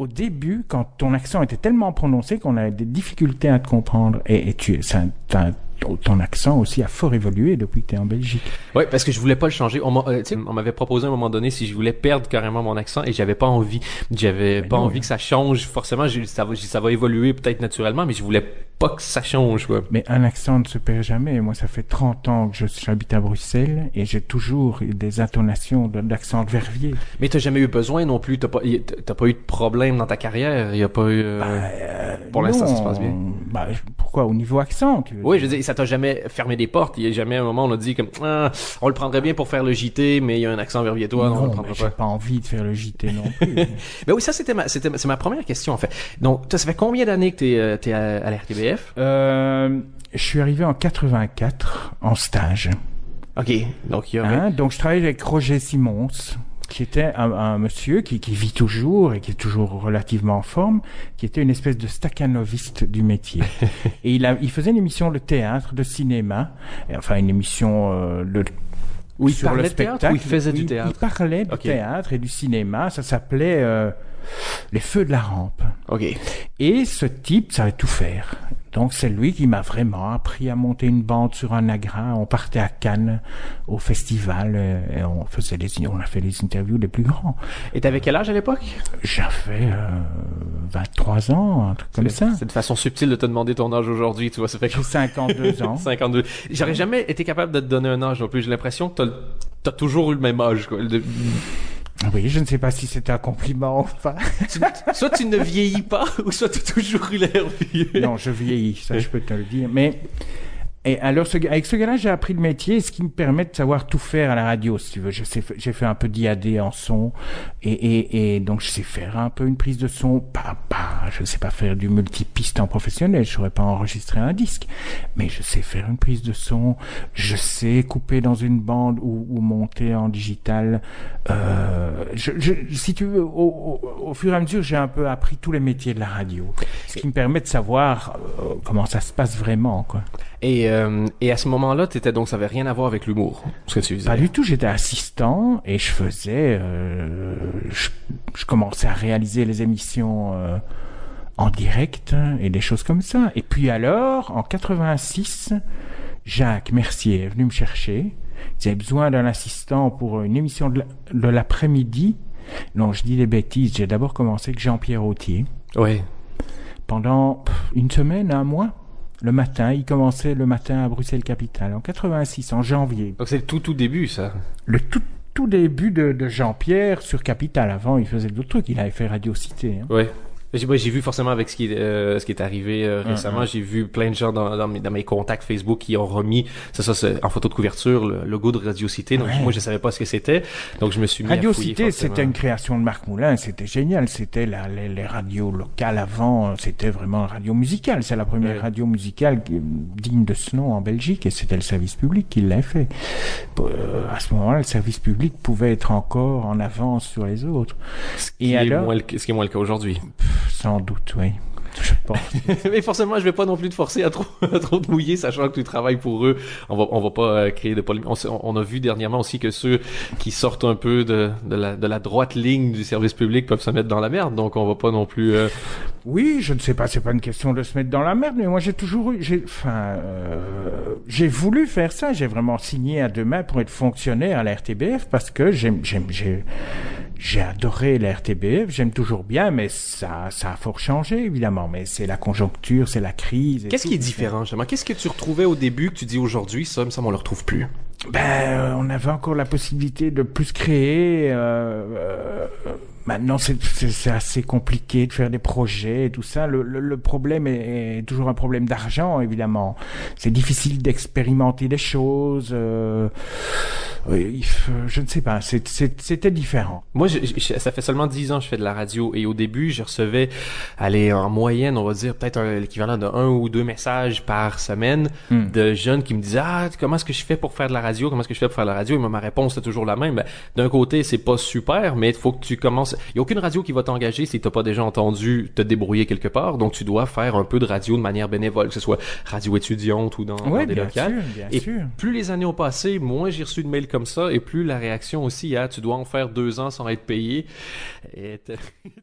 au début, quand ton accent était tellement prononcé qu'on avait des difficultés à te comprendre. Et, et tu, ça, ton accent aussi a fort évolué depuis que tu es en Belgique. Ouais, parce que je voulais pas le changer. On euh, on m'avait proposé à un moment donné si je voulais perdre carrément mon accent et j'avais pas envie. J'avais Mais pas non, envie que ça change. Forcément, ça va, ça va évoluer peut-être naturellement, mais je voulais pas que ça change, quoi. Mais un accent ne se perd jamais. Moi, ça fait 30 ans que j'habite à Bruxelles et j'ai toujours des intonations d'accent de verviers. Mais t'as jamais eu besoin non plus. T'as pas, t'as pas eu de problème dans ta carrière. Y a pas eu. euh, Euh, Pour l'instant, ça se passe bien. Bah, je- pourquoi? Au niveau accent, tu veux Oui, dire? je veux dire, ça t'a jamais fermé des portes. Il y a jamais un moment où on a dit comme, ah, on le prendrait bien pour faire le JT, mais il y a un accent verviétois, non, on le prendra mais pas. pas envie de faire le JT non plus. Ben oui, ça c'était ma, c'était, c'est ma première question en fait. Donc, ça fait combien d'années que t'es, euh, t'es à, à la RTBF Euh, je suis arrivé en 84 en stage. Ok, donc il y a. Hein, donc je travaillais avec Roger Simons, qui était un, un monsieur qui, qui vit toujours et qui est toujours relativement en forme, qui était une espèce de staccanoviste du métier. et il, a, il faisait une émission de théâtre, de cinéma, et enfin une émission euh, de Où il sur le théâtre spectacle. il faisait du théâtre? Il parlait du théâtre et du cinéma. Ça s'appelait euh, Les Feux de la Rampe. Ok. Et ce type savait tout faire. Donc c'est lui qui m'a vraiment appris à monter une bande sur un agra. On partait à Cannes au festival euh, et on faisait les on a fait les interviews les plus grands. Et t'avais quel âge à l'époque? J'avais euh, 23 ans, un truc comme ça. C'est une façon subtile de te demander ton âge aujourd'hui, tu vois, ça fait que J'ai 52 ans. 52. J'aurais jamais été capable de te donner un âge non plus. J'ai l'impression que t'as, t'as toujours eu le même âge, quoi. Oui, je ne sais pas si c'était un compliment ou pas. tu- soit tu ne vieillis pas, ou soit t'as toujours eu l'air vieux. Non, je vieillis, ça je peux te le dire. Mais et alors, ce avec ce gars-là, j'ai appris le métier, ce qui me permet de savoir tout faire à la radio, si tu veux. J'ai fait un peu d'IAD en son, et, et, et donc je sais faire un peu une prise de son. Pas, pas, je sais pas faire du multipiste en professionnel, je saurais pas enregistrer un disque, mais je sais faire une prise de son. Je sais couper dans une bande ou, ou monter en digital. Euh, je, je, si tu veux, au, au, au fur et à mesure, j'ai un peu appris tous les métiers de la radio, ce qui me permet de savoir euh, comment ça se passe vraiment, quoi. Et, euh, et à ce moment-là, t'étais donc, ça avait rien à voir avec l'humour, ce que tu faisais. Pas du tout, j'étais assistant et je faisais, euh, je, je commençais à réaliser les émissions euh, en direct et des choses comme ça. Et puis alors, en 86, Jacques Mercier est venu me chercher. Ils avaient besoin d'un assistant pour une émission de la- de l'après-midi. Non, je dis des bêtises. J'ai d'abord commencé avec Jean-Pierre Autier Ouais. pendant une semaine, un mois. Le matin, il commençait le matin à Bruxelles Capitale en 86, en janvier. Donc c'est le tout tout début, ça. Le tout, tout début de, de Jean-Pierre sur Capital. Avant, il faisait d'autres trucs. Il avait fait Radio Cité. hein. Ouais. J'ai ouais, j'ai vu forcément avec ce qui, euh, ce qui est arrivé euh, Mm, récemment, j'ai vu plein de gens dans, dans, mes, dans mes contacts Facebook qui ont remis, c'est ça, c'est en photo de couverture, le logo de Radio Cité. Donc Ouais. moi, je savais pas ce que c'était. Donc je me suis mis Radio à fouiller Cité, c'était une création de Marc Moulin. C'était génial. C'était la- les, les radios locales avant. C'était vraiment une radio musicale. C'est la première Ouais. radio musicale qui- digne de ce nom en Belgique. Et c'était le service public qui l'a fait. Euh, à ce moment-là, le service public pouvait être encore en avance sur les autres. Ce Et qui est alors moins le- ce qui est moins le cas aujourd'hui. Sans doute, oui. Je pense. Mais forcément, je vais pas non plus te forcer à trop, à trop te mouiller, sachant que tu travailles pour eux. On va, on va pas euh, créer de polémique. On, a vu dernièrement aussi que ceux qui sortent un peu de, de, la, de la droite ligne du service public peuvent se mettre dans la merde. Donc on va pas non plus. euh, Oui, je ne sais pas, c'est pas une question de se mettre dans la merde, mais moi j'ai toujours eu, j'ai, enfin, euh, j'ai voulu faire ça, j'ai vraiment signé à deux mains pour être fonctionnaire à la RTBF parce que j'aime, j'aime, j'ai, j'ai adoré la RTBF, j'aime toujours bien, mais ça, ça a fort changé évidemment, mais c'est la conjoncture, c'est la crise. Qu'est-ce qui est différent, justement? Qu'est-ce que tu retrouvais au début que tu dis aujourd'hui, ça, ça, on le retrouve plus? Ben, euh, on avait encore la possibilité de plus créer. Euh, euh, maintenant, c'est- assez compliqué de faire des projets et tout ça. Le, le, le problème est, est toujours un problème d'argent, évidemment. C'est difficile d'expérimenter des choses. Euh, je ne sais pas. c'est- c'est- C'était différent. Moi, je- je- ça fait seulement 10 ans que je fais de la radio et au début, je recevais, allez, en moyenne, on va dire peut-être l'équivalent de un ou deux messages par semaine Hmm. de jeunes qui me disaient ah comment est-ce que je fais pour faire de la radio, comment est-ce que je fais pour faire de la radio? Et moi, ma réponse c'est toujours la même. Ben, D'un côté, c'est pas super, mais il faut que tu commences. Il y a aucune radio qui va t'engager si t'as pas déjà entendu te débrouiller quelque part, donc tu dois faire un peu de radio de manière bénévole, que ce soit radio étudiante ou dans, dans Oui, des bien locales. sûr, bien Et sûr. plus les années ont passé, moins j'ai reçu de mails comme ça, et plus la réaction aussi à tu dois en faire deux ans sans être payé. est-